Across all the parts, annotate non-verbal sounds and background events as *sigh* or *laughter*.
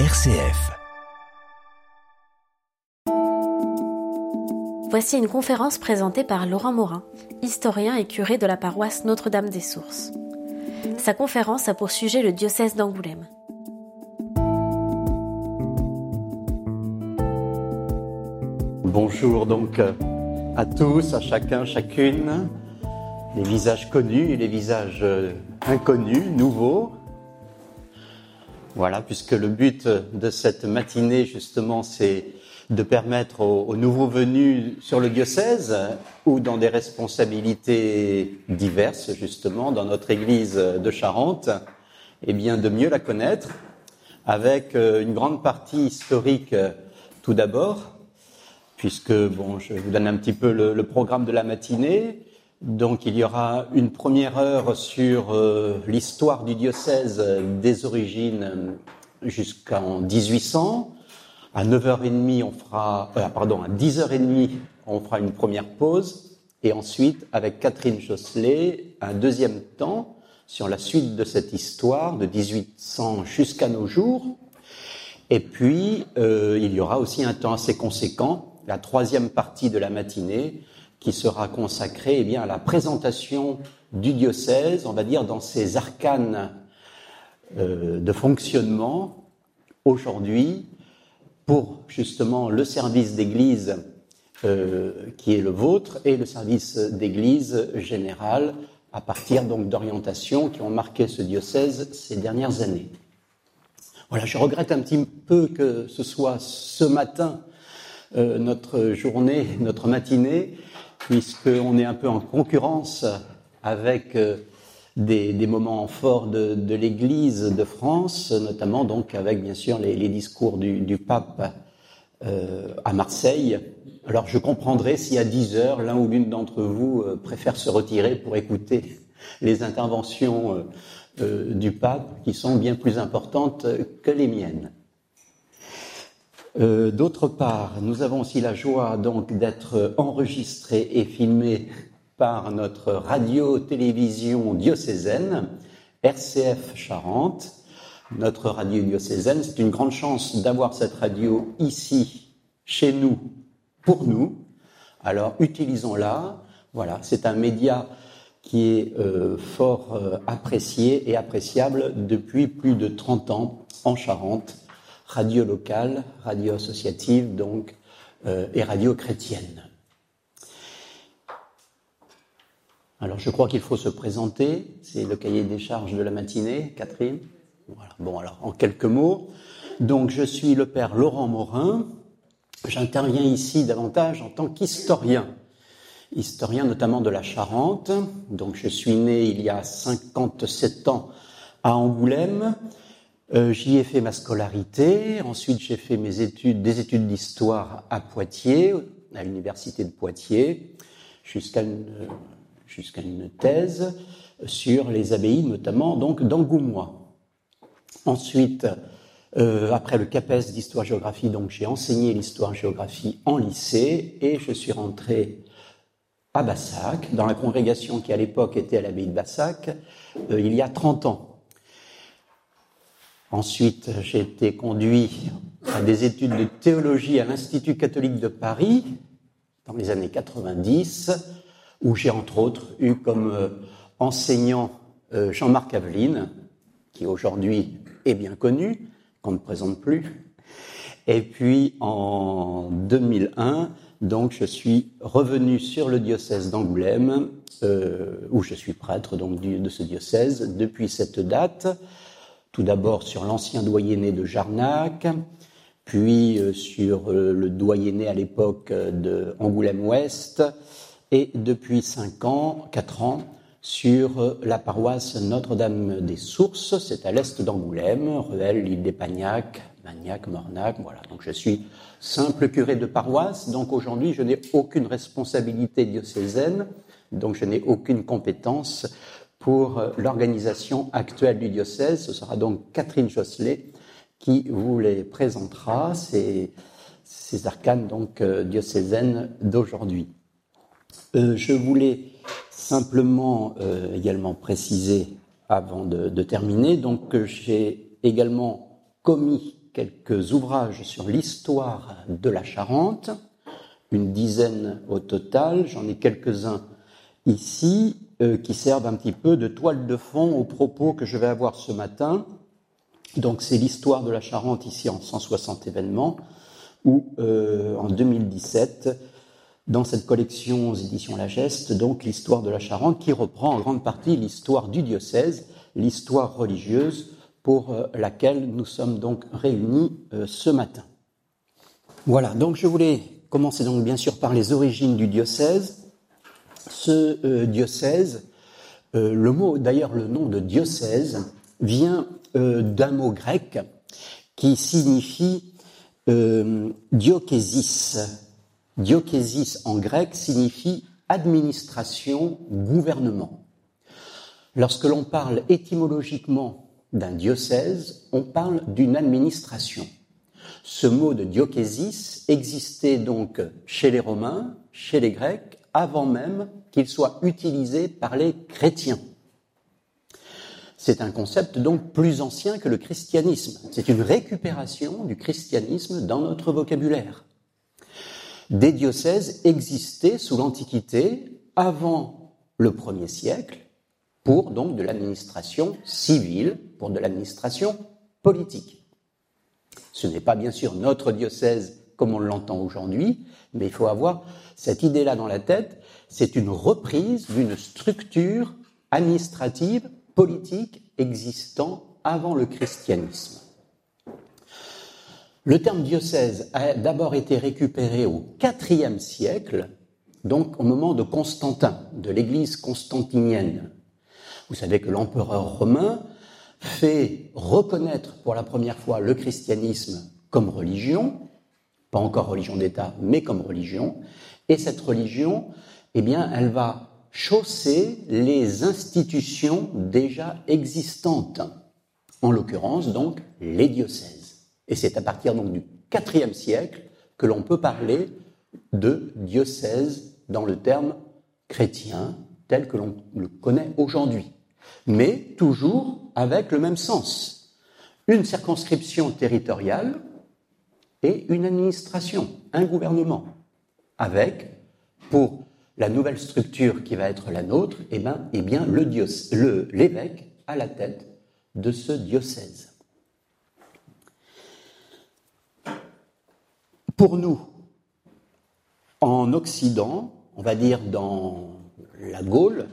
RCF. Voici une conférence présentée par Laurent Morin, historien et curé de la paroisse Notre-Dame des Sources. Sa conférence a pour sujet le diocèse d'Angoulême. Bonjour donc à tous, à chacun, chacune, les visages connus et les visages euh, inconnus, nouveaux. Voilà, puisque le but de cette matinée, justement, c'est de permettre aux, nouveaux venus sur le diocèse ou dans des responsabilités diverses, justement, dans notre église de Charente, eh bien, de mieux la connaître, avec euh, une grande partie historique tout d'abord, puisque, bon, je vous donne un petit peu le, programme de la matinée. Donc, il y aura une première heure sur euh, l'histoire du diocèse des origines jusqu'en 1800. À 9h30, on fera, euh, pardon, à 10h30, on fera une première pause. Et ensuite, avec Catherine Josselet, un deuxième temps sur la suite de cette histoire de 1800 jusqu'à nos jours. Et puis, euh, il y aura aussi un temps assez conséquent la troisième partie de la matinée qui sera consacrée eh bien, à la présentation du diocèse, on va dire dans ses arcanes euh, de fonctionnement aujourd'hui pour justement le service d'église euh, qui est le vôtre et le service d'église général à partir donc d'orientations qui ont marqué ce diocèse ces dernières années. Voilà, je regrette un petit peu que ce soit ce matin euh, notre journée, notre matinée, puisqu'on est un peu en concurrence avec euh, des, des, moments forts de, de l'Église de France, notamment donc avec bien sûr les, les discours du, du pape euh, à Marseille. Alors je comprendrai si à 10 heures, l'un ou l'une d'entre vous euh, préfère se retirer pour écouter *laughs* les interventions euh, du pape, qui sont bien plus importantes que les miennes. Euh, d'autre part, nous avons aussi la joie donc d'être enregistrés et filmés par notre radio-télévision diocésaine, RCF Charente, notre radio diocésaine. C'est une grande chance d'avoir cette radio ici, chez nous, pour nous. Alors utilisons-la. Voilà, c'est un média qui est euh, fort euh, apprécié et appréciable depuis plus de 30 ans en Charente radio locale, radio associative donc, euh, et radio chrétienne. Alors je crois qu'il faut se présenter, c'est le cahier des charges de la matinée, Catherine. Bon alors en quelques mots, donc je suis le père Laurent Morin, j'interviens ici davantage en tant qu'historien, historien notamment de la Charente. Donc je suis né il y a 57 ans à Angoulême. Euh, j'y ai fait ma scolarité. Ensuite, j'ai fait mes études, des études d'histoire à Poitiers, à l'université de Poitiers, jusqu'à une, thèse sur les abbayes, notamment donc d'Angoumois. Ensuite, euh, après le CAPES d'histoire-géographie, donc j'ai enseigné l'histoire-géographie en lycée et je suis rentré à Bassac, dans la congrégation qui à l'époque était à l'abbaye de Bassac, euh, il y a 30 ans. Ensuite, j'ai été conduit à des études de théologie à l'Institut catholique de Paris dans les années 90, où j'ai entre autres eu comme euh, enseignant euh, Jean-Marc Aveline, qui aujourd'hui est bien connu, qu'on ne présente plus. Et puis en 2001, donc je suis revenu sur le diocèse d'Angoulême, euh, où je suis prêtre donc de ce diocèse depuis cette date tout d'abord sur l'ancien doyenné de Jarnac, puis euh, sur euh, le doyenné à l'époque euh, de Angoulême-Ouest, et depuis cinq ans, quatre ans, sur la paroisse Notre-Dame des Sources, c'est à l'est d'Angoulême, Ruelle, l'île des Pagnac, Magnac, Mornac, voilà. Donc je suis simple curé de paroisse, donc aujourd'hui je n'ai aucune responsabilité diocésaine, donc je n'ai aucune compétence pour euh, l'organisation actuelle du diocèse. Ce sera donc Catherine Josselet qui vous les présentera, ces, ces arcanes donc euh, diocésaines d'aujourd'hui. Euh, je voulais simplement également préciser avant de, terminer donc que j'ai également commis quelques ouvrages sur l'histoire de la Charente, une dizaine au total, j'en ai quelques-uns ici, euh, qui servent un petit peu de toile de fond aux propos que je vais avoir ce matin. Donc c'est l'histoire de la Charente ici en 160 événements, ou euh, en 2017, dans cette collection aux éditions La Geste, donc l'histoire de la Charente qui reprend en grande partie l'histoire du diocèse, l'histoire religieuse pour euh, laquelle nous sommes donc réunis euh, ce matin. Voilà, donc je voulais commencer donc bien sûr par les origines du diocèse. Ce euh, diocèse, le mot, d'ailleurs le nom de diocèse, vient d'un mot grec qui signifie diocésis. Diocésis en grec signifie administration, gouvernement. Lorsque l'on parle étymologiquement d'un diocèse, on parle d'une administration. Ce mot de diocésis existait donc chez les Romains, chez les Grecs, avant même qu'il soit utilisé par les chrétiens. C'est un concept donc plus ancien que le christianisme. C'est une récupération du christianisme dans notre vocabulaire. Des diocèses existaient sous l'Antiquité avant le premier siècle pour donc de l'administration civile, pour de l'administration politique. Ce n'est pas bien sûr notre diocèse comme on l'entend aujourd'hui, mais il faut avoir cette idée-là dans la tête. C'est une reprise d'une structure administrative, politique existant avant le christianisme. Le terme diocèse a d'abord été récupéré au IVe siècle, donc au moment de Constantin, de l'Église constantinienne, vous savez que l'empereur romain fait reconnaître pour la première fois le christianisme comme religion, pas encore religion d'État, mais comme religion, et cette religion, eh bien, elle va chausser les institutions déjà existantes, en l'occurrence donc les diocèses. Et c'est à partir donc du IVe siècle que l'on peut parler de diocèse dans le terme chrétien tel que l'on le connaît aujourd'hui mais toujours avec le même sens. Une circonscription territoriale et une administration, un gouvernement, avec, pour la nouvelle structure qui va être la nôtre, eh bien, eh bien l'évêque à la tête de ce diocèse. Pour nous, en Occident, on va dire dans la Gaule,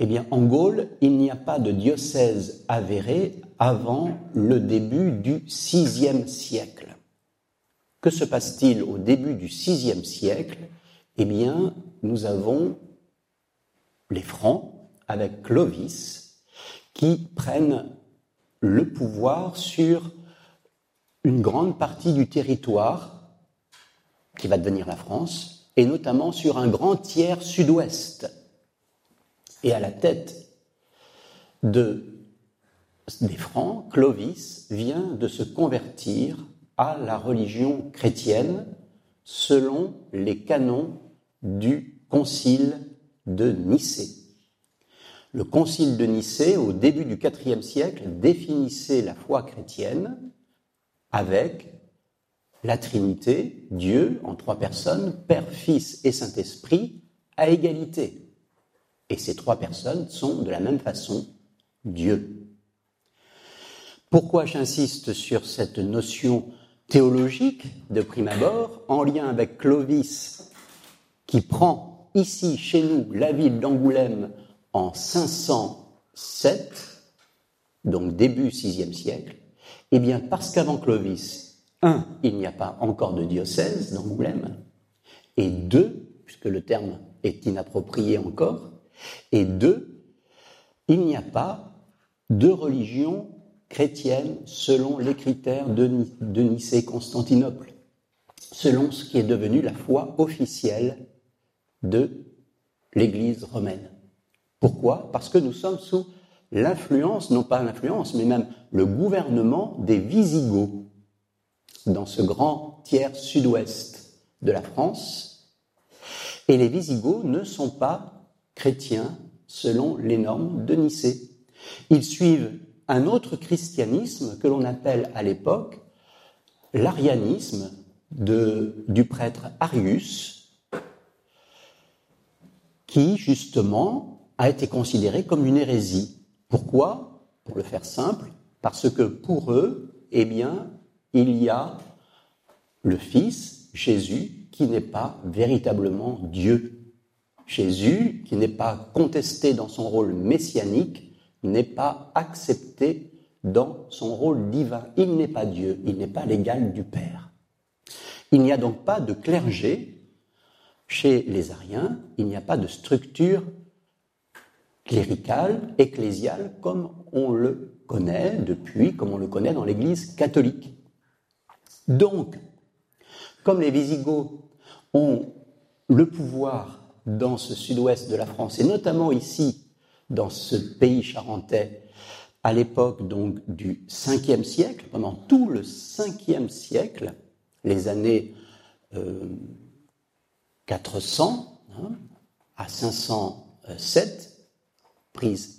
eh bien, en Gaule, il n'y a pas de diocèse avéré avant le début du VIe siècle. Que se passe-t-il au début du VIe siècle? Eh bien, nous avons les Francs avec Clovis qui prennent le pouvoir sur une grande partie du territoire qui va devenir la France, et notamment sur un grand tiers sud-ouest. Et à la tête de, des Francs, Clovis vient de se convertir à la religion chrétienne selon les canons du concile de Nicée. Le concile de Nicée, au début du IVe siècle, définissait la foi chrétienne avec la Trinité, Dieu en trois personnes, Père, Fils et Saint-Esprit, à égalité. Et ces trois personnes sont de la même façon Dieu. Pourquoi j'insiste sur cette notion théologique de prime abord, en lien avec Clovis, qui prend ici, chez nous, la ville d'Angoulême en 507, donc début VIe siècle Eh bien, parce qu'avant Clovis, un, il n'y a pas encore de diocèse d'Angoulême, et deux, puisque le terme est inapproprié encore, et deux, il n'y a pas de religion chrétienne selon les critères de, Nicée-Constantinople, selon ce qui est devenu la foi officielle de l'Église romaine. Pourquoi? Parce que nous sommes sous l'influence, non pas l'influence, mais même le gouvernement des Visigoths dans ce grand tiers sud-ouest de la France. Et les Visigoths ne sont pas chrétiens selon les normes de Nicée. Ils suivent un autre christianisme que l'on appelle à l'époque l'arianisme du prêtre Arius, qui justement a été considéré comme une hérésie. Pourquoi? Pour le faire simple, parce que pour eux, eh bien, il y a le Fils, Jésus, qui n'est pas véritablement Dieu. Jésus, qui n'est pas contesté dans son rôle messianique, n'est pas accepté dans son rôle divin. Il n'est pas Dieu, il n'est pas l'égal du Père. Il n'y a donc pas de clergé chez les Ariens, il n'y a pas de structure cléricale, ecclésiale, comme on le connaît depuis, comme on le connaît dans l'Église catholique. Donc, comme les Visigoths ont le pouvoir dans ce sud-ouest de la France, et notamment ici, dans ce pays charentais, à l'époque donc du 5e siècle, pendant tout le 5e siècle, les années 400 euh, hein, à 507, prise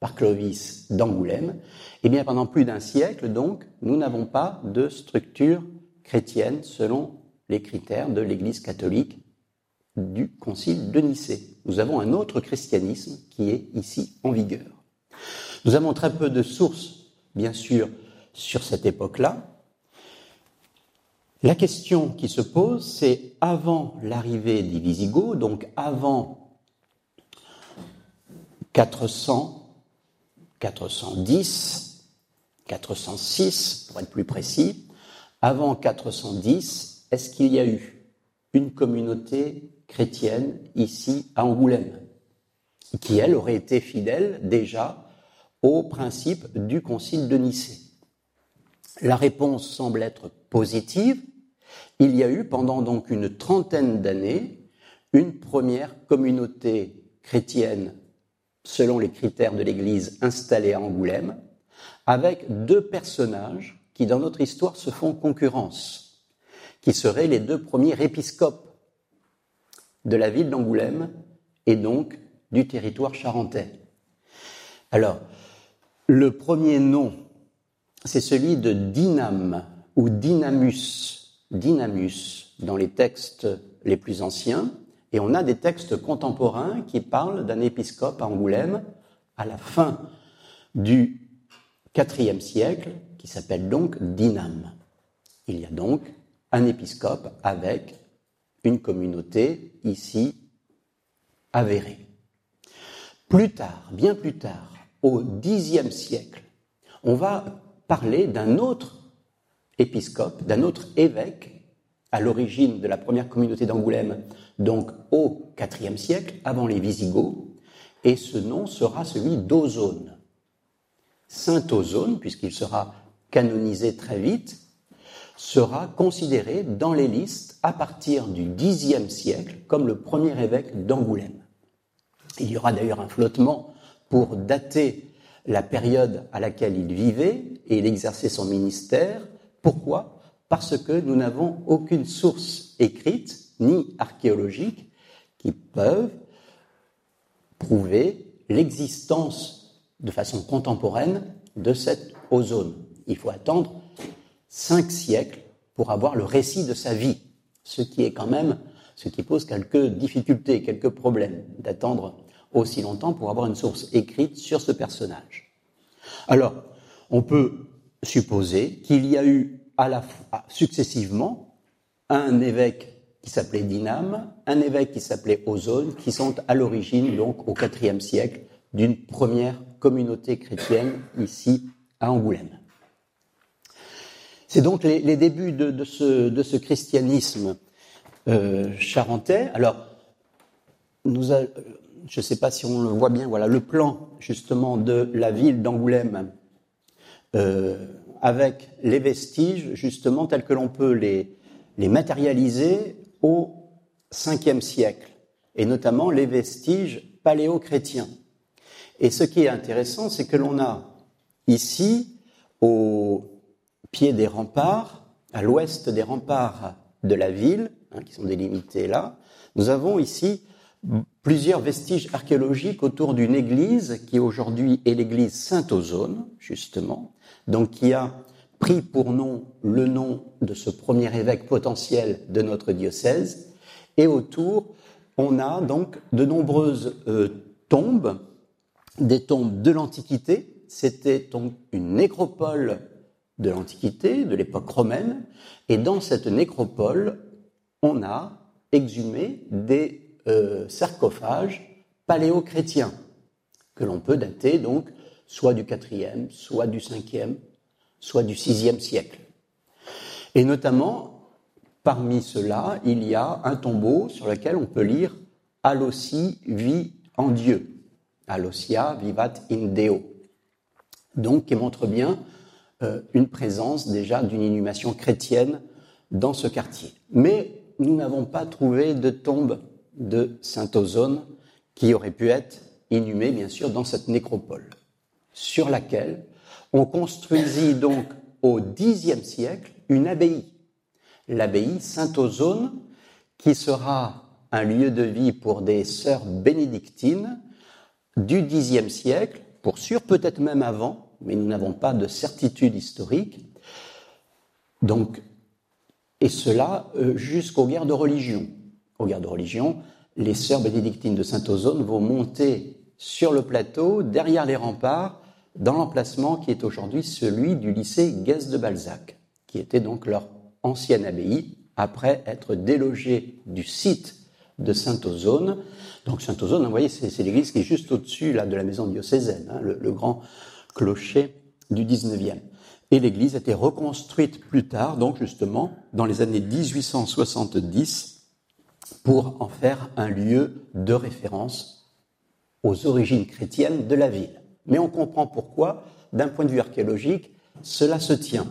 par Clovis d'Angoulême, eh bien pendant plus d'un siècle donc, nous n'avons pas de structure chrétienne selon les critères de l'Église catholique du Concile de Nicée. Nous avons un autre christianisme qui est ici en vigueur. Nous avons très peu de sources, bien sûr, sur cette époque-là. La question qui se pose, c'est avant l'arrivée des Visigoths, donc avant 400, 410, 406, pour être plus précis, avant 410, est-ce qu'il y a eu une communauté chrétienne ici à Angoulême, qui elle aurait été fidèle déjà au principe du Concile de Nicée La réponse semble être positive. Il y a eu pendant donc une trentaine d'années une première communauté chrétienne selon les critères de l'Église installée à Angoulême, avec deux personnages qui dans notre histoire se font concurrence, qui seraient les deux premiers épiscopes de la ville d'Angoulême et donc du territoire charentais. Alors, le premier nom, c'est celui de Dynam ou Dynamus, Dynamus dans les textes les plus anciens, et on a des textes contemporains qui parlent d'un épiscope à Angoulême à la fin du IVe siècle, qui s'appelle donc Dynam. Il y a donc un épiscope avec une communauté ici avérée. Plus tard, bien plus tard, au Xe siècle, on va parler d'un autre épiscope, d'un autre évêque à l'origine de la première communauté d'Angoulême, donc au IVe siècle, avant les Visigoths, et ce nom sera celui d'Ozone. Saint Ozone, puisqu'il sera canonisé très vite, sera considéré dans les listes à partir du Xe siècle comme le premier évêque d'Angoulême. Il y aura d'ailleurs un flottement pour dater la période à laquelle il vivait et il exerçait son ministère. Pourquoi? Parce que nous n'avons aucune source écrite ni archéologique qui peuvent prouver l'existence de façon contemporaine de cette ozone. Il faut attendre cinq siècles pour avoir le récit de sa vie, ce qui est quand même, ce qui pose quelques difficultés, quelques problèmes d'attendre aussi longtemps pour avoir une source écrite sur ce personnage. Alors, on peut supposer qu'il y a eu à la fois, successivement un évêque qui s'appelait Dynam, un évêque qui s'appelait Ozone, qui sont à l'origine, donc au IVe siècle, d'une première communauté chrétienne ici à Angoulême. C'est donc les, débuts de, ce, christianisme euh, charentais. Alors, je ne sais pas si on le voit bien, voilà le plan justement de la ville d'Angoulême euh, avec les vestiges justement tels que l'on peut les, les matérialiser au 5e siècle, et notamment les vestiges paléo-chrétiens. Et ce qui est intéressant, c'est que l'on a ici, au pied des remparts, à l'ouest des remparts de la ville, hein, qui sont délimités là, nous avons ici plusieurs vestiges archéologiques autour d'une église qui aujourd'hui est l'église Saint-Ozone, justement, donc qui a pris pour nom le nom de ce premier évêque potentiel de notre diocèse. Et autour, on a donc de nombreuses euh, tombes, des tombes de l'Antiquité. C'était donc une nécropole de l'Antiquité, de l'époque romaine. Et dans cette nécropole, on a exhumé des euh, sarcophages paléo-chrétiens que l'on peut dater donc soit du IVe, soit du 5e, soit du VIe siècle. Et notamment, parmi ceux-là, il y a un tombeau sur lequel on peut lire Alossi vit en Dieu. Alossia vivat in Deo. Donc, qui montre bien une présence déjà d'une inhumation chrétienne dans ce quartier. Mais nous n'avons pas trouvé de tombe de Saint Ozone qui aurait pu être inhumée, bien sûr, dans cette nécropole, sur laquelle on construisit donc au Xe siècle une abbaye, l'abbaye Saint-Ozone, qui sera un lieu de vie pour des sœurs bénédictines du Xe siècle, pour sûr peut-être même avant, mais nous n'avons pas de certitude historique. Donc, et cela euh, jusqu'aux guerres de religion. Aux guerres de religion, les sœurs bénédictines de Saint-Ozone vont monter sur le plateau, derrière les remparts, dans l'emplacement qui est aujourd'hui celui du lycée Guest de Balzac, qui était donc leur ancienne abbaye, après être délogée du site de Saint-Ozone. Donc Saint-Ozone, vous voyez, c'est l'église qui est juste au-dessus de la maison diocésaine, hein, le, grand clocher du 19e. Et l'église a été reconstruite plus tard, donc justement, dans les années 1870, pour en faire un lieu de référence aux origines chrétiennes de la ville mais on comprend pourquoi, d'un point de vue archéologique, cela se tient.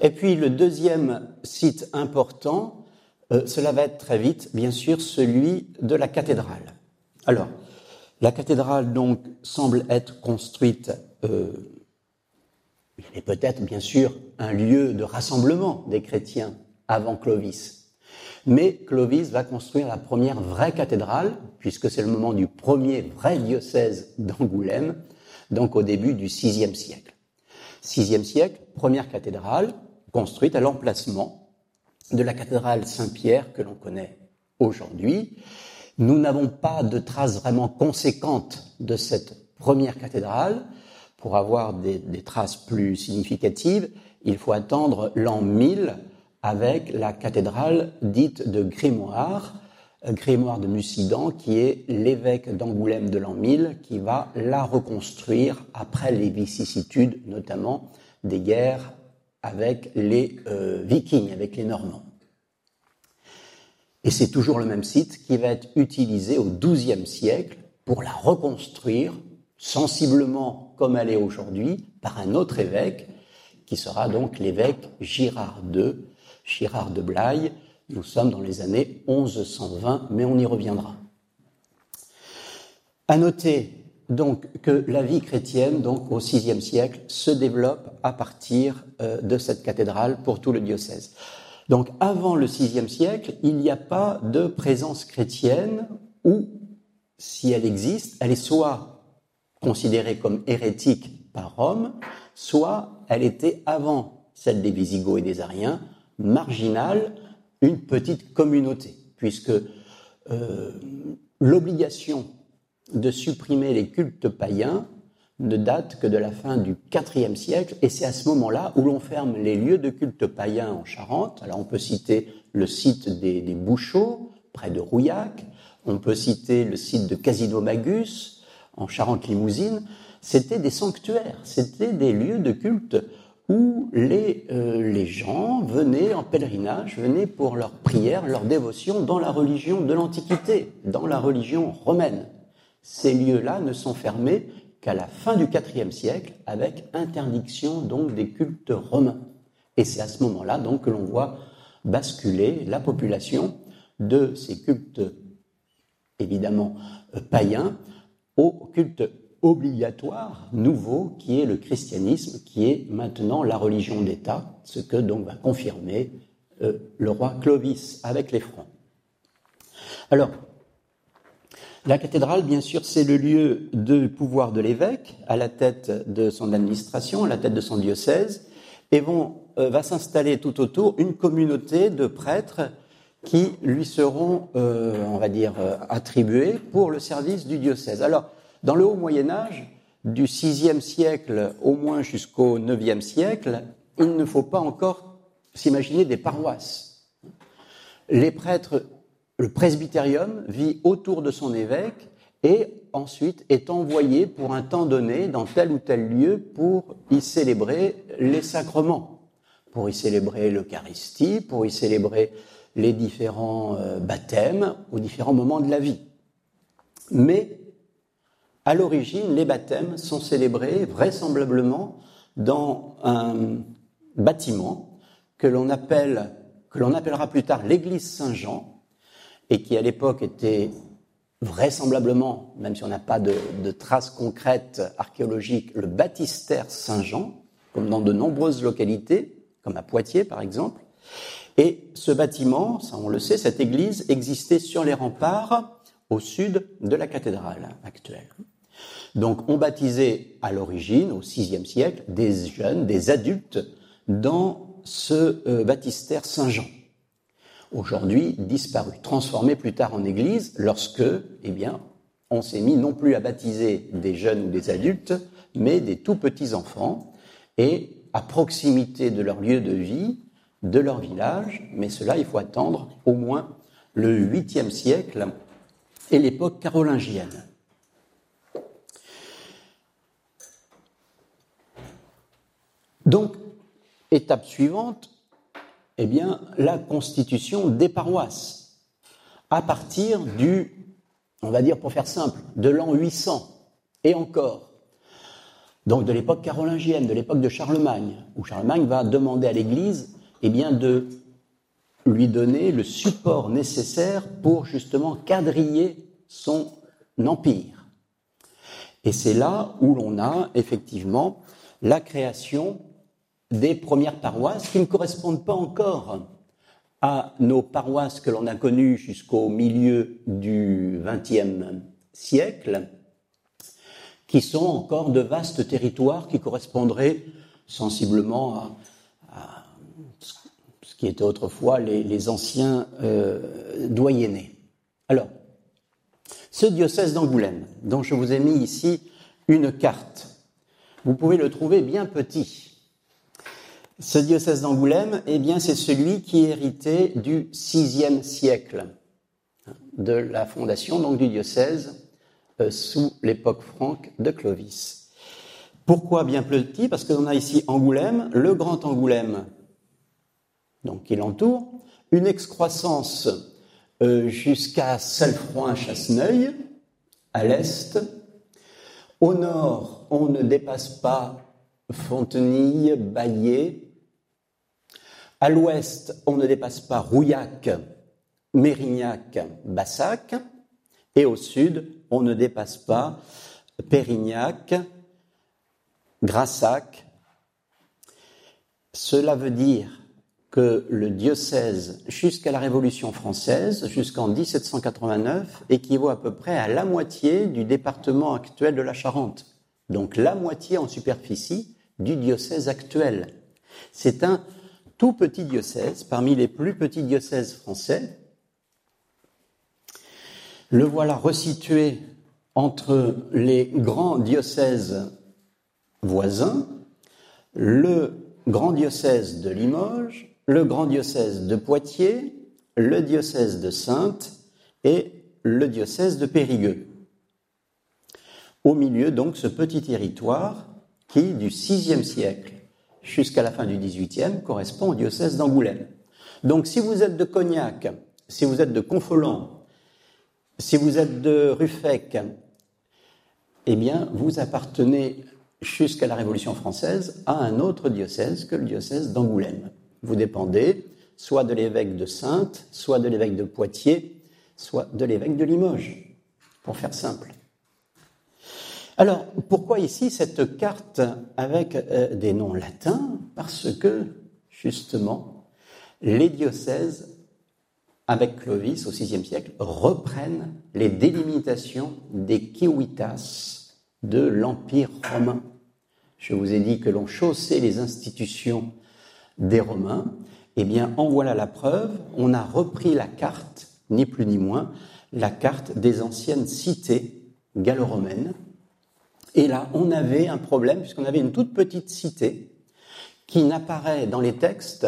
Et puis le deuxième site important, euh, cela va être très vite, bien sûr, celui de la cathédrale. Alors, la cathédrale donc semble être construite, euh, est peut-être bien sûr un lieu de rassemblement des chrétiens avant Clovis, mais Clovis va construire la première vraie cathédrale, puisque c'est le moment du premier vrai diocèse d'Angoulême, donc au début du VIe siècle. VIe siècle, première cathédrale construite à l'emplacement de la cathédrale Saint-Pierre que l'on connaît aujourd'hui. Nous n'avons pas de traces vraiment conséquentes de cette première cathédrale. Pour avoir des, traces plus significatives, il faut attendre l'an 1000 avec la cathédrale dite de Grimoire, Grimoire de Mussidan, qui est l'évêque d'Angoulême de l'an 1000, qui va la reconstruire après les vicissitudes, notamment des guerres avec les euh, Vikings, avec les Normands. Et c'est toujours le même site qui va être utilisé au XIIe siècle pour la reconstruire sensiblement comme elle est aujourd'hui par un autre évêque, qui sera donc l'évêque Girard II, Chirard de Blaye. Nous sommes dans les années 1120, mais on y reviendra. À noter donc que la vie chrétienne, donc au VIe siècle, se développe à partir euh, de cette cathédrale pour tout le diocèse. Donc avant le VIe siècle, il n'y a pas de présence chrétienne ou, si elle existe, elle est soit considérée comme hérétique par Rome, soit elle était avant celle des Visigoths et des Ariens, marginale une petite communauté, puisque euh, l'obligation de supprimer les cultes païens ne date que de la fin du IVe siècle, et c'est à ce moment-là où l'on ferme les lieux de culte païens en Charente. Alors on peut citer le site des, des Bouchots, près de Rouillac, on peut citer le site de Casino Magus, en Charente-Limousine. C'était des sanctuaires, c'était des lieux de culte où les, euh, les gens venaient en pèlerinage, venaient pour leur prière, leur dévotion dans la religion de l'Antiquité, dans la religion romaine. Ces lieux-là ne sont fermés qu'à la fin du IVe siècle, avec interdiction donc des cultes romains. Et c'est à ce moment-là donc que l'on voit basculer la population de ces cultes évidemment euh, païens aux cultes obligatoire, nouveau, qui est le christianisme, qui est maintenant la religion d'État, ce que donc va confirmer euh, le roi Clovis avec les Francs. Alors, la cathédrale, bien sûr, c'est le lieu de pouvoir de l'évêque, à la tête de son administration, à la tête de son diocèse, et vont, euh, va s'installer tout autour une communauté de prêtres qui lui seront, euh, on va dire, euh, attribués pour le service du diocèse. Alors, dans le haut Moyen Âge, du VIe siècle au moins jusqu'au IXe siècle, il ne faut pas encore s'imaginer des paroisses. Les prêtres, le presbytérium vit autour de son évêque et ensuite est envoyé pour un temps donné dans tel ou tel lieu pour y célébrer les sacrements, pour y célébrer l'Eucharistie, pour y célébrer les différents euh, baptêmes aux différents moments de la vie. Mais à l'origine, les baptêmes sont célébrés vraisemblablement dans un bâtiment que l'on que l'on appellera plus tard l'église Saint-Jean, et qui à l'époque était vraisemblablement, même si on n'a pas de, traces concrètes archéologiques, le baptistère Saint-Jean, comme dans de nombreuses localités, comme à Poitiers par exemple. Et ce bâtiment, ça on le sait, cette église existait sur les remparts au sud de la cathédrale actuelle. Donc on baptisait à l'origine, au VIe siècle, des jeunes, des adultes dans ce euh, baptistère Saint-Jean. Aujourd'hui disparu, transformé plus tard en église lorsque, eh bien, on s'est mis non plus à baptiser des jeunes ou des adultes, mais des tout petits enfants et à proximité de leur lieu de vie, de leur village, mais cela il faut attendre au moins le 8e siècle et l'époque carolingienne. Donc, étape suivante, eh bien, la constitution des paroisses, à partir du, on va dire pour faire simple, de l'an 800 et encore, donc de l'époque carolingienne, de l'époque de Charlemagne, où Charlemagne va demander à l'Église, eh bien, de lui donner le support nécessaire pour justement quadriller son empire. Et c'est là où l'on a effectivement la création des premières paroisses qui ne correspondent pas encore à nos paroisses que l'on a connues jusqu'au milieu du XXe siècle, qui sont encore de vastes territoires qui correspondraient sensiblement à, ce qui était autrefois les, anciens euh, doyennés. Alors, ce diocèse d'Angoulême, dont je vous ai mis ici une carte, vous pouvez le trouver bien petit. Ce diocèse d'Angoulême, eh bien, c'est celui qui hérité du VIe siècle de la fondation donc du diocèse euh, sous l'époque franque de Clovis. Pourquoi bien petit Parce qu'on a ici Angoulême, le grand Angoulême, donc qui l'entoure, une excroissance euh, jusqu'à Salfroin-Chasseneuil, à l'est. Au nord, on ne dépasse pas Fontenille, Baillet, à l'ouest, on ne dépasse pas Rouillac, Mérignac, Bassac. Et au sud, on ne dépasse pas Pérignac, Grassac. Cela veut dire que le diocèse, jusqu'à la Révolution française, jusqu'en 1789, équivaut à peu près à la moitié du département actuel de la Charente. Donc la moitié en superficie du diocèse actuel. C'est un tout petit diocèse, parmi les plus petits diocèses français. Le voilà resitué entre les grands diocèses voisins, le grand diocèse de Limoges, le grand diocèse de Poitiers, le diocèse de Saintes et le diocèse de Périgueux. Au milieu, donc, ce petit territoire qui, du VIe siècle jusqu'à la fin du XVIIIe correspond au diocèse d'Angoulême. Donc si vous êtes de Cognac, si vous êtes de Confolens, si vous êtes de Ruffec, eh bien vous appartenez jusqu'à la Révolution française à un autre diocèse que le diocèse d'Angoulême. Vous dépendez soit de l'évêque de Sainte, soit de l'évêque de Poitiers, soit de l'évêque de Limoges, pour faire simple. Alors, pourquoi ici cette carte avec euh, des noms latins? Parce que, justement, les diocèses, avec Clovis au VIe siècle, reprennent les délimitations des civitas de l'Empire romain. je vous ai dit que l'on chaussait les institutions des Romains, eh bien, en voilà la preuve. On a repris la carte, ni plus ni moins, la carte des anciennes cités gallo-romaines. Et là, on avait un problème, puisqu'on avait une toute petite cité qui n'apparaît dans les textes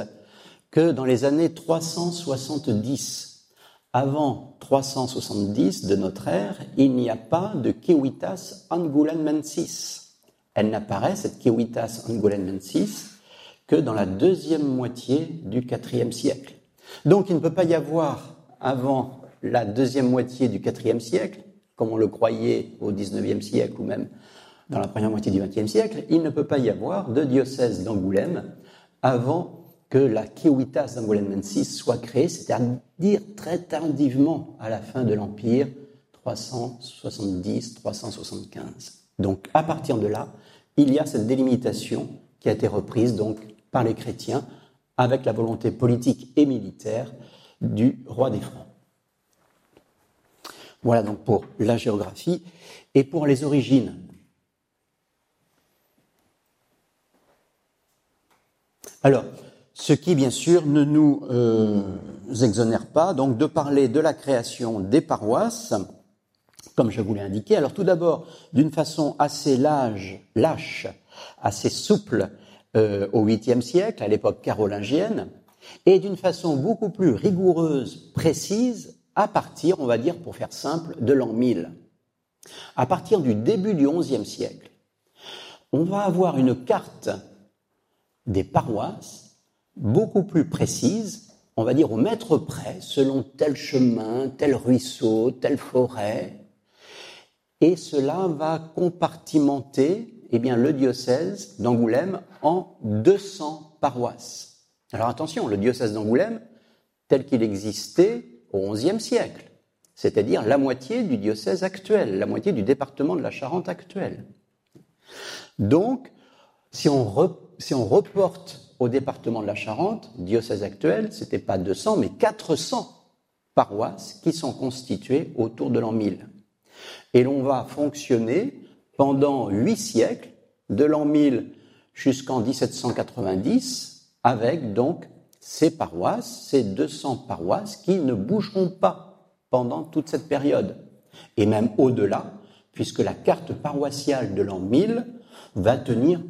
que dans les années 370. Avant 370 de notre ère, il n'y a pas de Civitas Angulenmensis. Elle n'apparaît, cette Civitas Angulenmensis, que dans la deuxième moitié du IVe siècle. Donc il ne peut pas y avoir avant la deuxième moitié du IVe siècle, comme on le croyait au XIXe siècle ou même dans la première moitié du XXe siècle, il ne peut pas y avoir de diocèse d'Angoulême avant que la Civitas d'Angoulême-Mensis soit créée, c'est-à-dire très tardivement à la fin de l'Empire, 370-375. Donc à partir de là, il y a cette délimitation qui a été reprise donc par les chrétiens avec la volonté politique et militaire du roi des Francs. Voilà donc pour la géographie et pour les origines. Alors, ce qui, bien sûr, ne nous euh, exonère pas donc de parler de la création des paroisses, comme je vous l'ai indiqué. Alors, tout d'abord, d'une façon assez lâche, assez souple euh, au 8e siècle, à l'époque carolingienne, et d'une façon beaucoup plus rigoureuse, précise, à partir, on va dire, pour faire simple, de l'an 1000. À partir du début du XIe siècle, on va avoir une carte des paroisses beaucoup plus précise, on va dire au mètre près, selon tel chemin, tel ruisseau, telle forêt, et cela va compartimenter eh bien, le diocèse d'Angoulême en 200 paroisses. Alors attention, le diocèse d'Angoulême, tel qu'il existait au XIe siècle, c'est-à-dire la moitié du diocèse actuel, la moitié du département de la Charente actuelle. Donc, si on, reporte au département de la Charente, diocèse actuel, ce n'était pas 200, mais 400 paroisses qui sont constituées autour de l'an 1000. Et l'on va fonctionner pendant huit siècles, de l'an 1000 jusqu'en 1790, avec donc ces paroisses, ces 200 paroisses qui ne bougeront pas pendant toute cette période. Et même au-delà, puisque la carte paroissiale de l'an 1000 va tenir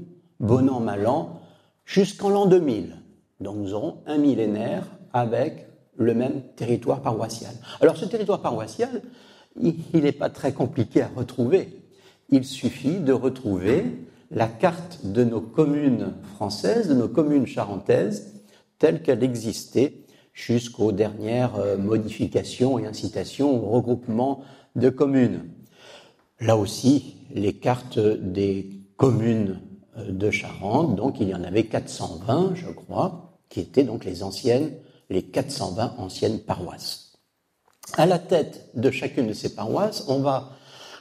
bon an, mal an, jusqu'en l'an 2000. Donc nous aurons un millénaire avec le même territoire paroissial. Alors ce territoire paroissial, il n'est pas très compliqué à retrouver. Il suffit de retrouver la carte de nos communes françaises, de nos communes charentaises, telle qu'elle existait jusqu'aux dernières euh, modifications et incitations au regroupement de communes. Là aussi, les cartes des communes de Charente, donc il y en avait 420, je crois, qui étaient donc les anciennes, les 420 anciennes paroisses. À la tête de chacune de ces paroisses, on va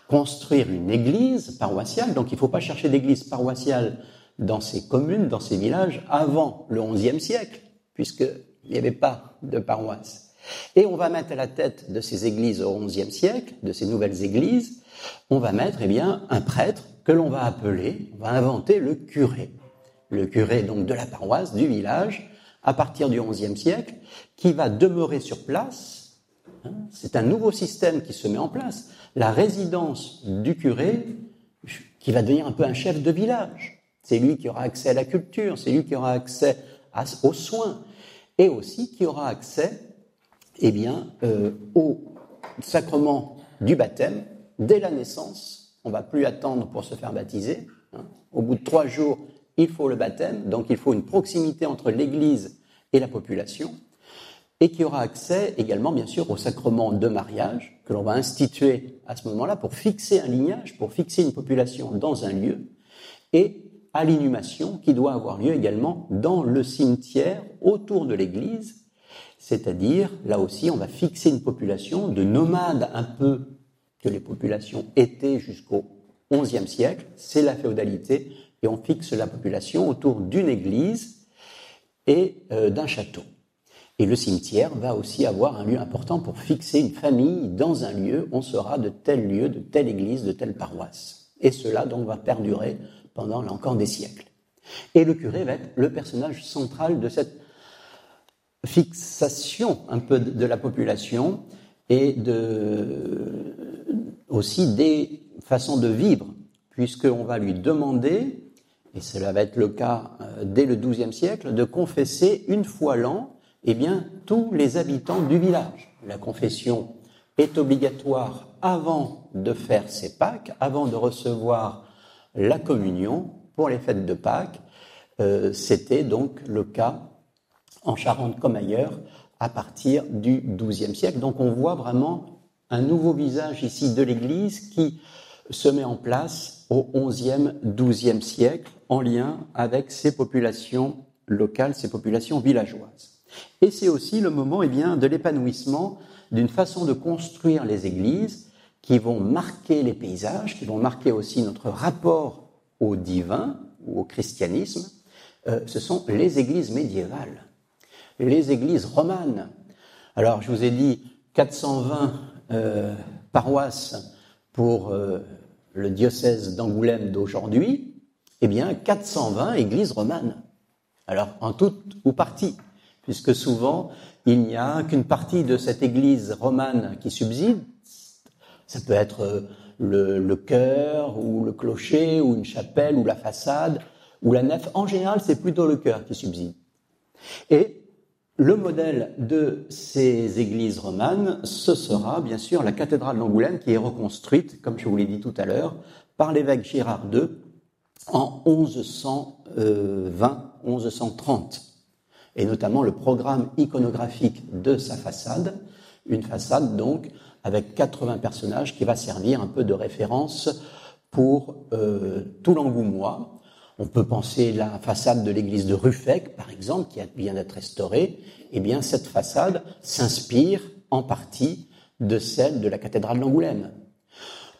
construire une église paroissiale. Donc il ne faut pas chercher d'église paroissiale dans ces communes, dans ces villages, avant le XIe siècle, puisqu'il n'y avait pas de paroisse. Et on va mettre à la tête de ces églises au XIe siècle, de ces nouvelles églises, on va mettre eh bien, un prêtre que l'on va appeler, on va inventer le curé. Le curé donc de la paroisse, du village, à partir du XIe siècle, qui va demeurer sur place. Hein, c'est un nouveau système qui se met en place la résidence du curé, qui va devenir un peu un chef de village. C'est lui qui aura accès à la culture, c'est lui qui aura accès aux soins, et aussi qui aura accès eh bien, euh, au sacrement du baptême dès la naissance. On va plus attendre pour se faire baptiser. Hein. Au bout de trois jours, il faut le baptême, donc il faut une proximité entre l'Église et la population et qui aura accès également, bien sûr, au sacrement de mariage que l'on va instituer à ce moment-là pour fixer un lignage, pour fixer une population dans un lieu, et à l'inhumation qui doit avoir lieu également dans le cimetière autour de l'église, c'est-à-dire, là aussi, on va fixer une population de nomades un peu que les populations étaient jusqu'au XIe siècle, c'est la féodalité, et on fixe la population autour d'une église et euh, d'un château. Et le cimetière va aussi avoir un lieu important pour fixer une famille dans un lieu. On sera de tel lieu, de telle église, de telle paroisse. Et cela donc va perdurer pendant encore des siècles. Et le curé va être le personnage central de cette fixation un peu de la population et aussi des façons de vivre, puisqu'on va lui demander, et cela va être le cas euh, dès le XIIe siècle, de confesser une fois l'an eh bien, tous les habitants du village. La confession est obligatoire avant de faire ses Pâques, avant de recevoir la communion pour les fêtes de Pâques. Euh, c'était donc le cas en Charente comme ailleurs à partir du XIIe siècle. Donc on voit vraiment un nouveau visage ici de l'Église qui se met en place au XIe, XIIe siècle en lien avec ces populations locales, ces populations villageoises. Et c'est aussi le moment eh bien, de l'épanouissement d'une façon de construire les églises qui vont marquer les paysages, qui vont marquer aussi notre rapport au divin ou au christianisme. Euh, ce sont les églises médiévales les églises romanes. Alors, je vous ai dit 420 euh, paroisses pour euh, le diocèse d'Angoulême d'aujourd'hui, eh bien, 420 églises romanes. Alors, en tout ou partie, puisque souvent, il n'y a qu'une partie de cette église romane qui subsiste. Ça peut être euh, le, le chœur, ou le clocher, ou une chapelle, ou la façade, ou la nef. En général, c'est plutôt le chœur qui subsiste. Et le modèle de ces églises romanes, ce sera bien sûr la cathédrale d'Angoulême qui est reconstruite, comme je vous l'ai dit tout à l'heure, par l'évêque Girard II en 1120-1130, et notamment le programme iconographique de sa façade, une façade donc avec 80 personnages qui va servir un peu de référence pour euh, tout l'Angoumois, on peut penser la façade de l'église de Ruffec, par exemple, qui vient d'être restaurée. Eh bien, cette façade s'inspire en partie de celle de la cathédrale d'Angoulême.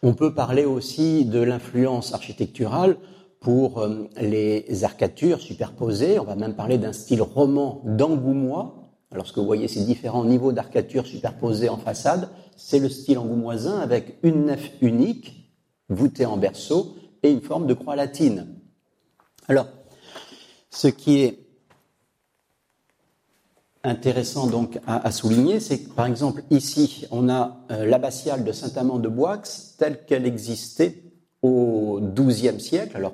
On peut parler aussi de l'influence architecturale pour euh, les arcatures superposées. On va même parler d'un style roman d'angoumois. Lorsque vous voyez ces différents niveaux d'arcatures superposées en façade, c'est le style angoumoisin avec une nef unique, voûtée en berceau, et une forme de croix latine. Alors, ce qui est intéressant donc à, souligner, c'est que par exemple ici, on a euh, l'abbatiale de Saint-Amand-de-Boix telle qu'elle existait au XIIe siècle, alors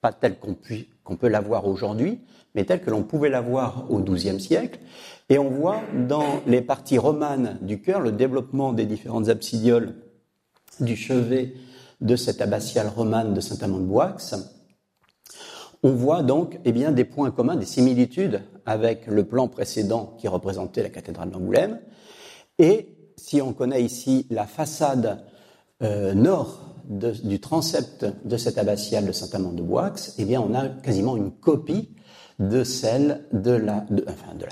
pas telle qu'on peut la voir aujourd'hui, mais telle que l'on pouvait la voir au XIIe siècle. Et on voit dans les parties romanes du chœur le développement des différentes absidioles du chevet de cette abbatiale romane de Saint-Amand-de-Boix on voit donc eh bien, des points communs, des similitudes avec le plan précédent qui représentait la cathédrale d'Angoulême. Et si on connaît ici la façade euh, nord du transept de cette abbatiale de Saint-Amand-de-Boix, eh bien, on a quasiment une copie de celle de la,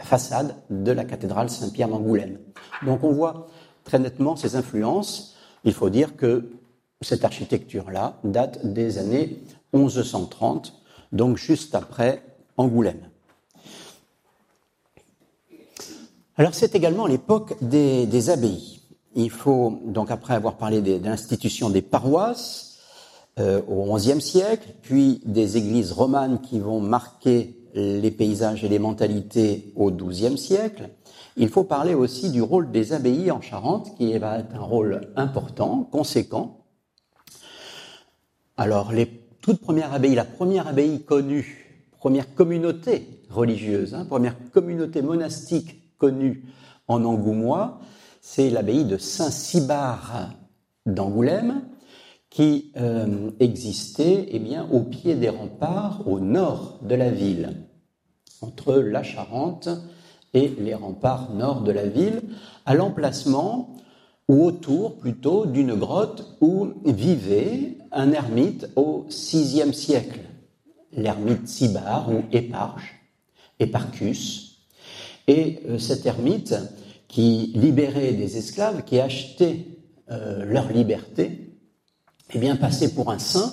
façade de la cathédrale Saint-Pierre d'Angoulême. Donc on voit très nettement ces influences. Il faut dire que cette architecture-là date des années 1130 donc juste après Angoulême. Alors c'est également l'époque des, abbayes. Il faut, donc après avoir parlé de l'institution des paroisses euh, au XIe siècle, puis des églises romanes qui vont marquer les paysages et les mentalités au XIIe siècle, il faut parler aussi du rôle des abbayes en Charente, qui va être un rôle important, conséquent. Alors les toute première abbaye, la première abbaye connue, première communauté religieuse, hein, première communauté monastique connue en Angoumois, c'est l'abbaye de Saint-Cybard d'Angoulême, qui euh, existait eh bien, au pied des remparts au nord de la ville, entre la Charente et les remparts nord de la ville, à l'emplacement ou autour plutôt d'une grotte où vivait un ermite au VIe siècle, l'ermite Sibar ou Éparge, Éparchus. Et euh, cet ermite qui libérait des esclaves, qui achetait euh, leur liberté, eh bien passait pour un saint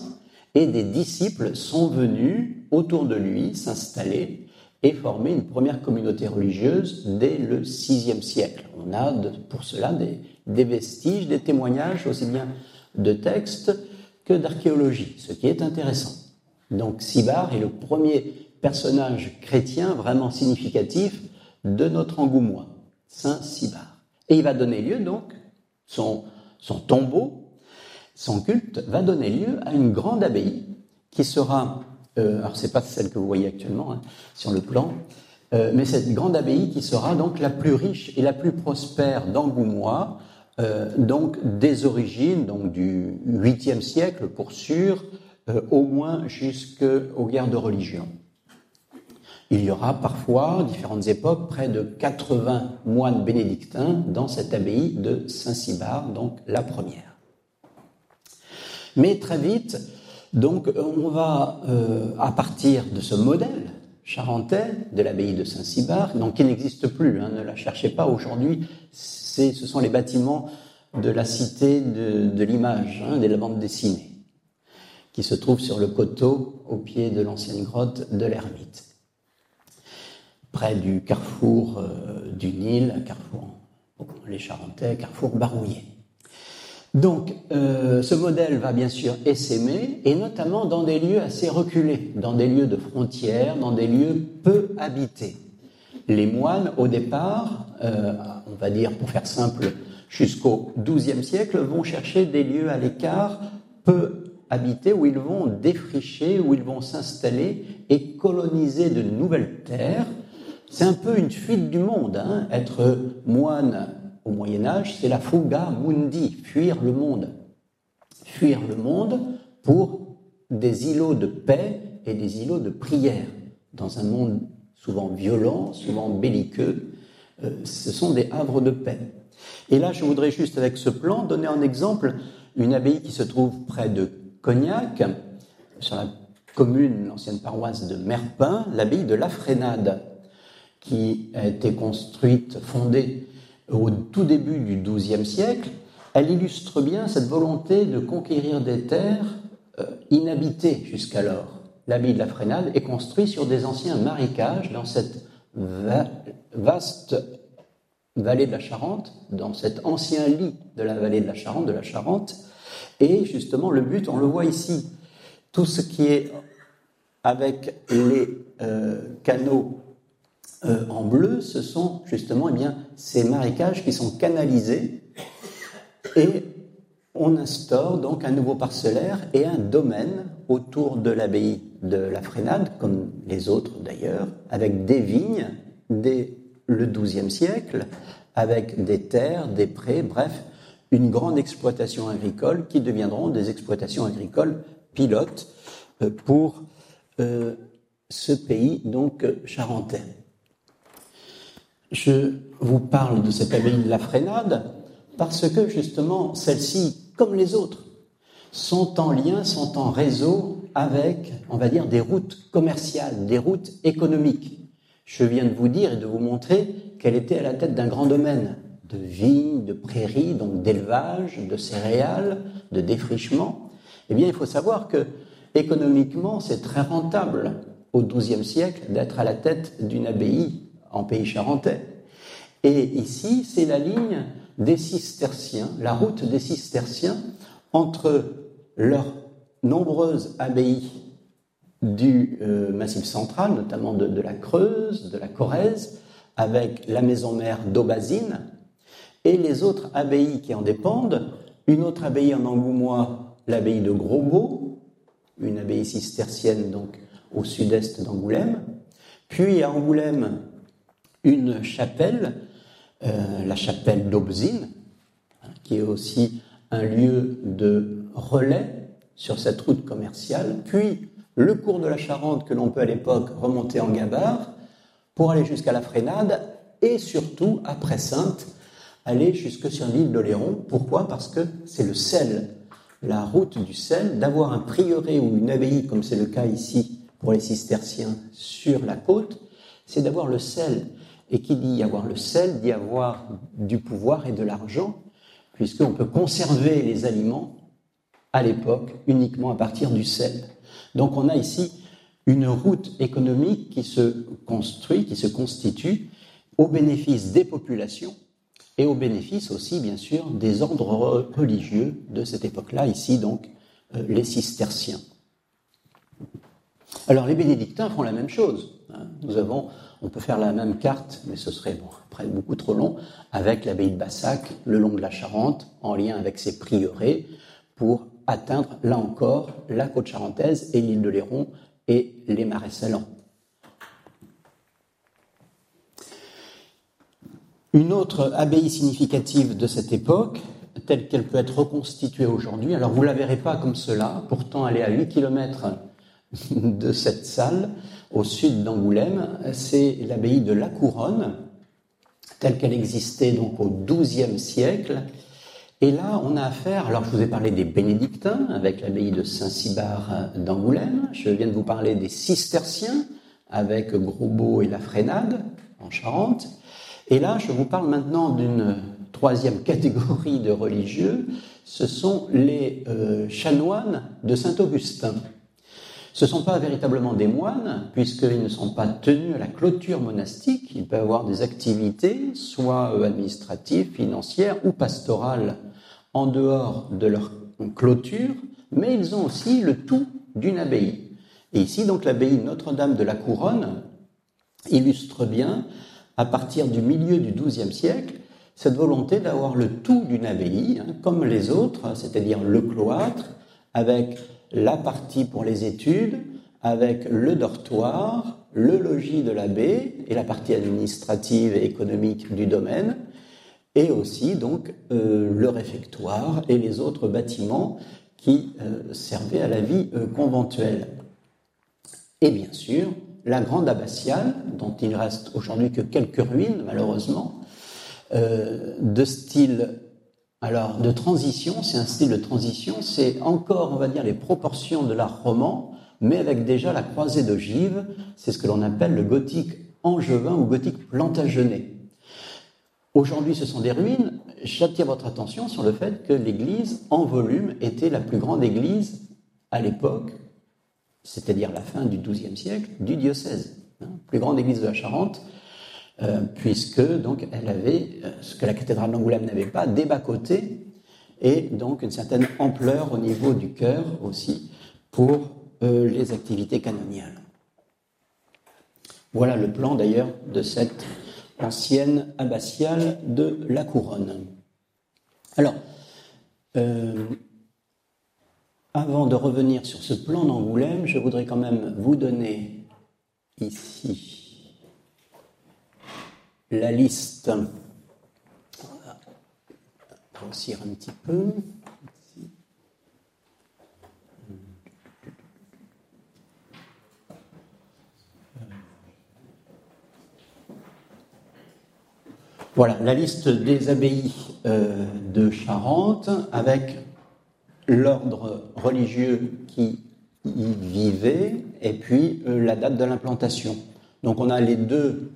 et des disciples sont venus autour de lui s'installer et former une première communauté religieuse dès le VIe siècle. On a pour cela des, des vestiges, des témoignages, aussi bien de textes que d'archéologie, ce qui est intéressant. Donc Sibar est le premier personnage chrétien vraiment significatif de notre Angoumois, Saint Sibar. Et il va donner lieu donc, son, son tombeau, son culte va donner lieu à une grande abbaye qui sera, euh, alors c'est pas celle que vous voyez actuellement hein, sur le plan, euh, mais cette grande abbaye qui sera donc la plus riche et la plus prospère d'Angoumois, euh, donc des origines, donc du 8e siècle pour sûr, euh, au moins jusqu'aux guerres de religion. Il y aura parfois, différentes époques, près de 80 moines bénédictins dans cette abbaye de Saint-Cybard, donc la première. Mais très vite, donc, on va, euh, à partir de ce modèle charentais de l'abbaye de Saint-Cybard, donc qui n'existe plus, hein, ne la cherchez pas aujourd'hui, ce sont les bâtiments de la cité de, l'image, hein, des bandes dessinées, qui se trouvent sur le coteau au pied de l'ancienne grotte de l'ermite, près du carrefour euh, du Nil, carrefour les Charentais, carrefour Barouillé. Donc, euh, ce modèle va bien sûr essaimer, et notamment dans des lieux assez reculés, dans des lieux de frontières, dans des lieux peu habités. Les moines, au départ, euh, on va dire, pour faire simple, jusqu'au XIIe siècle, vont chercher des lieux à l'écart peu habités où ils vont défricher, où ils vont s'installer et coloniser de nouvelles terres. C'est un peu une fuite du monde, hein, être moine au Moyen Âge, c'est la fuga mundi, fuir le monde. Fuir le monde pour des îlots de paix et des îlots de prière. Dans un monde souvent violent, souvent belliqueux, euh, ce sont des havres de paix. Et là, je voudrais juste avec ce plan donner un exemple une abbaye qui se trouve près de Cognac, sur la commune, l'ancienne paroisse de Merpin, l'abbaye de La Frénade, qui a été construite, fondée au tout début du XIIe siècle, elle illustre bien cette volonté de conquérir des terres euh, inhabitées jusqu'alors. L'abbaye de la Frénade est construite sur des anciens marécages dans cette vaste vallée de la Charente, dans cet ancien lit de la vallée de la Charente, de la Charente. Et justement, le but, on le voit ici, tout ce qui est avec les euh, canaux euh, en bleu, ce sont justement eh ces marécages qui sont canalisés et on instaure donc un nouveau parcellaire et un domaine autour de l'abbaye de la Frénade, comme les autres d'ailleurs, avec des vignes dès le XIIe siècle, avec des terres, des prés, bref, une grande exploitation agricole qui deviendront des exploitations agricoles pilotes euh, pour euh, ce pays donc charentais. Je vous parle de cette abbaye de la Frénade parce que justement, celle-ci, comme les autres, sont en lien, sont en réseau avec, on va dire, des routes commerciales, des routes économiques. Je viens de vous dire et de vous montrer qu'elle était à la tête d'un grand domaine de vignes, de prairies, donc d'élevage, de céréales, de défrichement. Eh bien, il faut savoir que économiquement, c'est très rentable au XIIe siècle d'être à la tête d'une abbaye en pays charentais. Et ici, c'est la ligne des cisterciens, la route des cisterciens entre leurs nombreuses abbayes du euh, massif central, notamment de, la Creuse, de la Corrèze, avec la maison mère d'Aubazine, et les autres abbayes qui en dépendent, une autre abbaye en Angoumois, l'abbaye de Grosbeau, une abbaye cistercienne donc au sud-est d'Angoulême, puis à Angoulême, une chapelle, euh, la chapelle d'Aubzine, hein, qui est aussi un lieu de relais sur cette route commerciale, puis le cours de la Charente que l'on peut à l'époque remonter en gabarre pour aller jusqu'à la Frénade et surtout, après Sainte, aller jusque sur l'île d'Oléron. Pourquoi? Parce que c'est le sel, la route du sel, d'avoir un prieuré ou une abbaye, comme c'est le cas ici pour les cisterciens, sur la côte, c'est d'avoir le sel. Et qui dit avoir le sel, dit avoir du pouvoir et de l'argent, puisqu'on peut conserver les aliments à l'époque uniquement à partir du sel. Donc on a ici une route économique qui se construit, qui se constitue au bénéfice des populations et au bénéfice aussi, bien sûr, des ordres religieux de cette époque-là, ici donc euh, les cisterciens. Alors les bénédictins font la même chose. Hein. Nous avons, on peut faire la même carte, mais ce serait après beaucoup trop long, avec l'abbaye de Bassac le long de la Charente, en lien avec ses prieurés, pour atteindre là encore la côte charentaise et l'île de Léron et les marais salants. Une autre abbaye significative de cette époque, telle qu'elle peut être reconstituée aujourd'hui, alors vous ne la verrez pas comme cela, pourtant elle est à 8 km *laughs* de cette salle, au sud d'Angoulême, c'est l'abbaye de La Couronne, telle qu'elle existait donc au XIIe siècle. Et là, on a affaire, alors je vous ai parlé des bénédictins avec l'abbaye de Saint-Cybard d'Angoulême, je viens de vous parler des cisterciens avec Grosbeau et la Frénade en Charente, et là, je vous parle maintenant d'une troisième catégorie de religieux, ce sont les euh, chanoines de Saint-Augustin. Ce ne sont pas véritablement des moines, puisqu'ils ne sont pas tenus à la clôture monastique. Ils peuvent avoir des activités, soit euh, administratives, financières ou pastorales, en dehors de leur clôture, mais ils ont aussi le tout d'une abbaye. Et ici, donc, l'abbaye Notre-Dame de la Couronne illustre bien, à partir du milieu du XIIe siècle, cette volonté d'avoir le tout d'une abbaye, hein, comme les autres, c'est-à-dire le cloître, avec la partie pour les études, avec le dortoir, le logis de l'abbé et la partie administrative et économique du domaine, et aussi donc euh, le réfectoire et les autres bâtiments qui euh, servaient à la vie euh, conventuelle. Et bien sûr, la grande abbatiale, dont il ne reste aujourd'hui que quelques ruines malheureusement, de style alors, de transition, c'est un style de transition, c'est encore, on va dire, les proportions de l'art roman, mais avec déjà la croisée d'ogive, c'est ce que l'on appelle le gothique angevin ou gothique plantagenet. Aujourd'hui, ce sont des ruines. J'attire votre attention sur le fait que l'église, en volume, était la plus grande église à l'époque, c'est-à-dire la fin du XIIe siècle, du diocèse. Hein, plus grande église de la Charente, euh, puisque donc elle avait euh, ce que la cathédrale d'Angoulême n'avait pas, des bas-côtés et donc une certaine ampleur au niveau du chœur aussi pour euh, les activités canoniales. Voilà le plan d'ailleurs de cette ancienne abbatiale de la couronne. Alors, avant de revenir sur ce plan d'Angoulême, je voudrais quand même vous donner ici la liste. Grossir un petit peu. Voilà, la liste des abbayes euh, de Charente avec l'ordre religieux qui y vivait et puis euh, la date de l'implantation. Donc on a les deux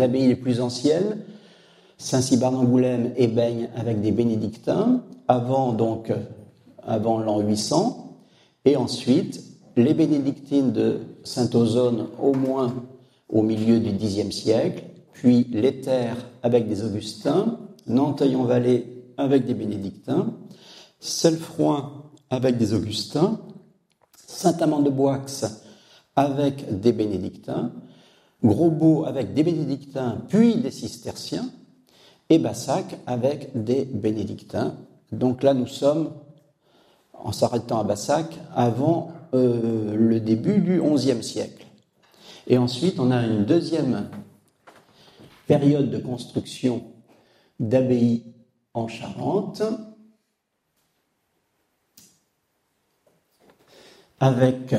abbayes les plus anciennes, Saint-Cybard d'Angoulême et Baigne avec des bénédictins, avant donc avant l'an 800, et ensuite les bénédictines de Saint-Ozone au moins au milieu du Xe siècle, puis les terres avec des augustins, Nanteuil-en-Vallée avec des bénédictins, Selfroin avec des augustins, Saint-Amand-de-Boix avec des bénédictins, Grosbeau avec des bénédictins puis des cisterciens, et Bassac avec des bénédictins. Donc là, nous sommes, en s'arrêtant à Bassac, avant euh, le début du XIe siècle. Et ensuite, on a une deuxième période de construction d'abbayes en Charente, avec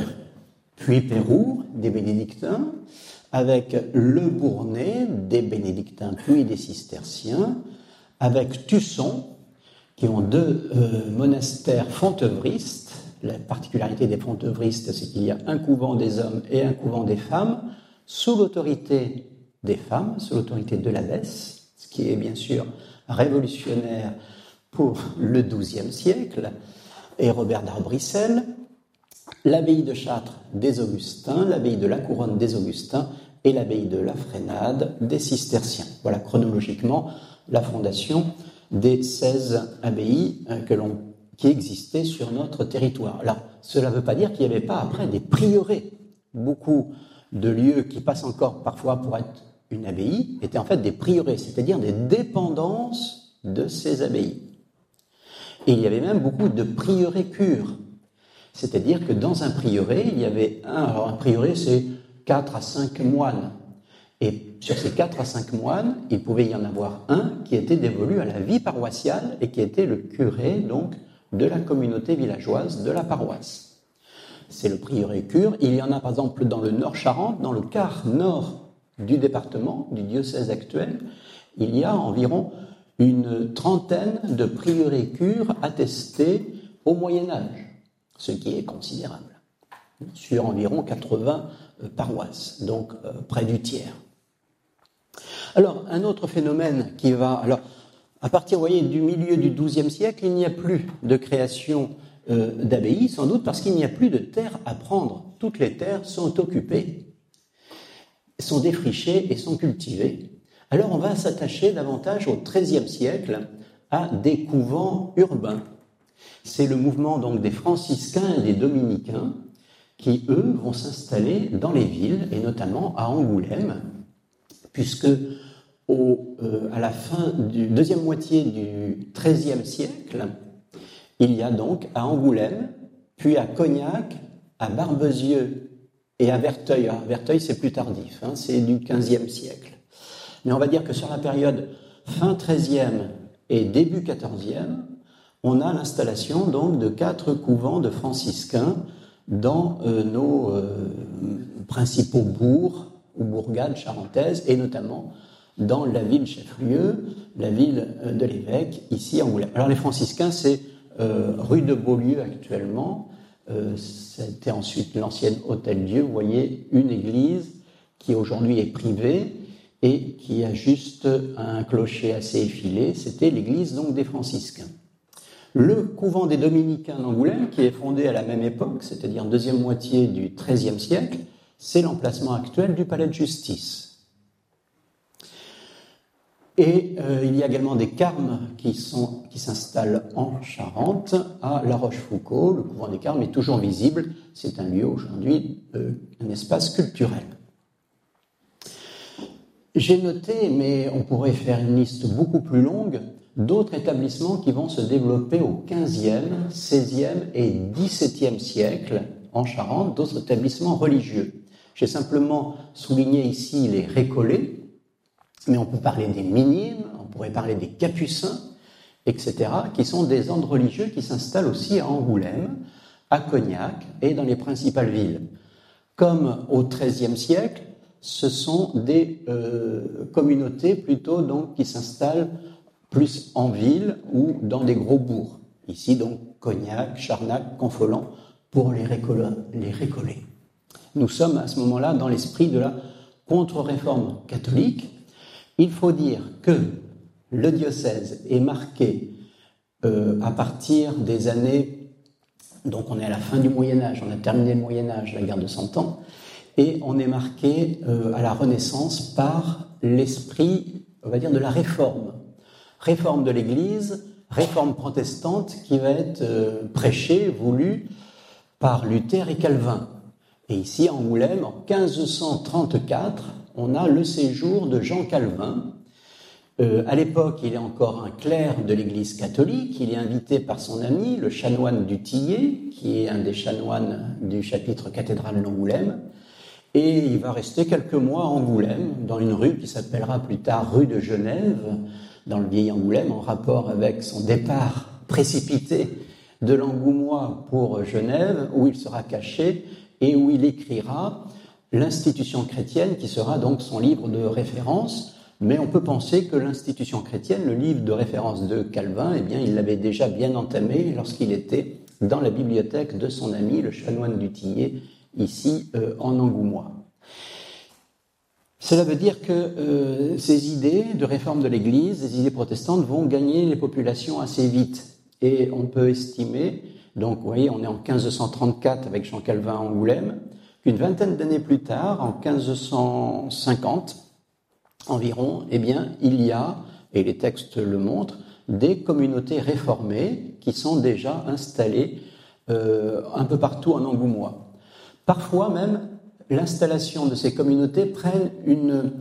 puis Pérou, des bénédictins, avec le Bournay, des bénédictins puis des cisterciens, avec Tusson, qui ont deux euh, monastères fontevristes. La particularité des fontevristes, c'est qu'il y a un couvent des hommes et un couvent des femmes, sous l'autorité des femmes, sous l'autorité de l'abbesse, ce qui est bien sûr révolutionnaire pour le XIIe siècle, et Robert d'Arbrissel, l'abbaye de Chartres des Augustins, l'abbaye de la Couronne des Augustins et l'abbaye de la Frénade des Cisterciens. Voilà chronologiquement la fondation des 16 abbayes euh, qui existaient sur notre territoire. Alors, cela ne veut pas dire qu'il n'y avait pas après des prieurés. beaucoup de lieux qui passent encore parfois pour être une abbaye étaient en fait des prieurés, c'est-à-dire des dépendances de ces abbayes. Il y avait même beaucoup de prieurés cures, c'est-à-dire que dans un prieuré, il y avait un, alors un prieuré c'est 4 à 5 moines, et sur ces 4 à 5 moines, il pouvait y en avoir un qui était dévolu à la vie paroissiale et qui était le curé donc de la communauté villageoise de la paroisse. C'est le prieuré cure. Il y en a par exemple dans le Nord-Charente, dans le quart nord du département, du diocèse actuel, il y a environ une trentaine de prieurés cures attestés au Moyen Âge, ce qui est considérable, sur environ 80 euh, paroisses, donc euh, près du tiers. Alors, un autre phénomène qui va. Alors, à partir, voyez, du milieu du XIIe siècle, il n'y a plus de création euh, d'abbayes, sans doute parce qu'il n'y a plus de terres à prendre. Toutes les terres sont occupées, sont défrichées et sont cultivées. Alors, on va s'attacher davantage au XIIIe siècle à des couvents urbains. C'est le mouvement donc des franciscains et des dominicains qui, eux, vont s'installer dans les villes, et notamment à Angoulême, puisque euh, à la fin du deuxième moitié du XIIIe siècle, il y a donc à Angoulême, puis à Cognac, à Barbezieux et à Verteuil. Alors, Verteuil, c'est plus tardif, hein, c'est du XVe siècle. Mais on va dire que sur la période fin XIIIe et début XIVe, on a l'installation donc de quatre couvents de franciscains dans euh, nos euh, principaux bourgs ou bourgades charentaises, et notamment dans la ville chef-lieu, la ville euh, de l'évêque, ici à Angoulême. Alors les franciscains, c'est rue de Beaulieu actuellement. C'était ensuite l'ancienne Hôtel-Dieu. Vous voyez une église qui aujourd'hui est privée et qui a juste un clocher assez effilé. C'était l'église donc des franciscains. Le couvent des dominicains d'Angoulême, qui est fondé à la même époque, c'est-à-dire deuxième moitié du XIIIe siècle, c'est l'emplacement actuel du palais de justice. Et euh, il y a également des carmes qui s'installent en Charente, à La Rochefoucauld. Le couvent des carmes est toujours visible. C'est un lieu aujourd'hui, euh, un espace culturel. J'ai noté, mais on pourrait faire une liste beaucoup plus longue, d'autres établissements qui vont se développer au XVe, XVIe et XVIIe siècle en Charente, d'autres établissements religieux. J'ai simplement souligné ici les récollets, mais on peut parler des minimes, on pourrait parler des capucins, etc., qui sont des ordres religieux qui s'installent aussi à Angoulême, à Cognac et dans les principales villes. Comme au XIIIe siècle, ce sont des euh, communautés plutôt donc qui s'installent plus en ville ou dans des gros bourgs. Ici donc Cognac, Charnac, Confolens pour les, les récoller. Nous sommes à ce moment-là dans l'esprit de la contre-réforme catholique. Il faut dire que le diocèse est marqué euh, à partir des années, donc on est à la fin du Moyen Âge, on a terminé le Moyen Âge, la guerre de Cent Ans, et on est marqué euh, à la Renaissance par l'esprit, on va dire, de la réforme. Réforme de l'Église, réforme protestante qui va être euh, prêchée, voulue par Luther et Calvin. Et ici, à Angoulême, en 1534, on a le séjour de Jean Calvin. Euh, à l'époque, il est encore un clerc de l'Église catholique. Il est invité par son ami, le chanoine du Tillet, qui est un des chanoines du chapitre cathédral d'Angoulême. Et il va rester quelques mois à Angoulême, dans une rue qui s'appellera plus tard rue de Genève, dans le vieil Angoulême, en rapport avec son départ précipité de l'Angoumois pour Genève, où il sera caché et où il écrira l'institution chrétienne qui sera donc son livre de référence. Mais on peut penser que l'institution chrétienne, le livre de référence de Calvin, eh bien, il l'avait déjà bien entamé lorsqu'il était dans la bibliothèque de son ami, le chanoine du Tillet, ici euh, en Angoumois. Cela veut dire que euh, ces idées de réforme de l'Église, ces idées protestantes, vont gagner les populations assez vite. Et on peut estimer donc, vous voyez, on est en 1534 avec Jean Calvin à Angoulême, qu'une vingtaine d'années plus tard, en 1550 environ, eh bien, il y a, et les textes le montrent, des communautés réformées qui sont déjà installées euh, un peu partout en Angoumois. Parfois même, l'installation de ces communautés prenne une,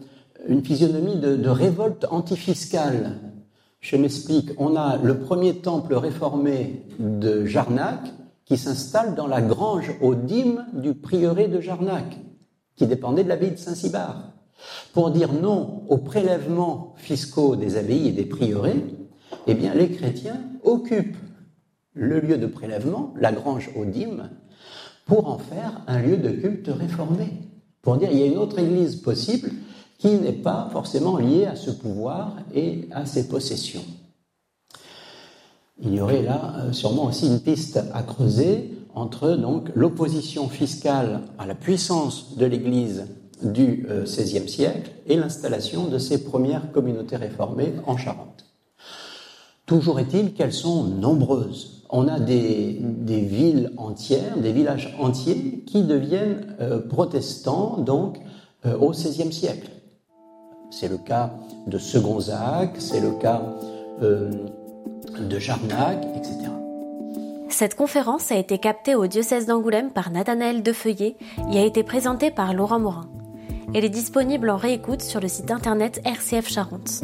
physionomie de, de révolte antifiscale. Je m'explique, on a le premier temple réformé de Jarnac qui s'installe dans la grange aux dîmes du prieuré de Jarnac, qui dépendait de l'abbaye de Saint-Cybard. Pour dire non aux prélèvements fiscaux des abbayes et des prieurés, eh bien, les chrétiens occupent le lieu de prélèvement, la grange aux dîmes, pour en faire un lieu de culte réformé. Pour dire il y a une autre église possible qui n'est pas forcément liée à ce pouvoir et à ses possessions. Il y aurait là euh, sûrement aussi une piste à creuser entre donc l'opposition fiscale à la puissance de l'Église du XVIe euh, siècle et l'installation de ces premières communautés réformées en Charente. Toujours est-il qu'elles sont nombreuses. On a des, villes entières, des villages entiers qui deviennent euh, protestants donc au XVIe siècle. C'est le cas de Segonzac, c'est le cas de Jarnac, etc. Cette conférence a été captée au diocèse d'Angoulême par Nathanaël Defeuillet et a été présentée par Laurent Morin. Elle est disponible en réécoute sur le site internet RCF Charente.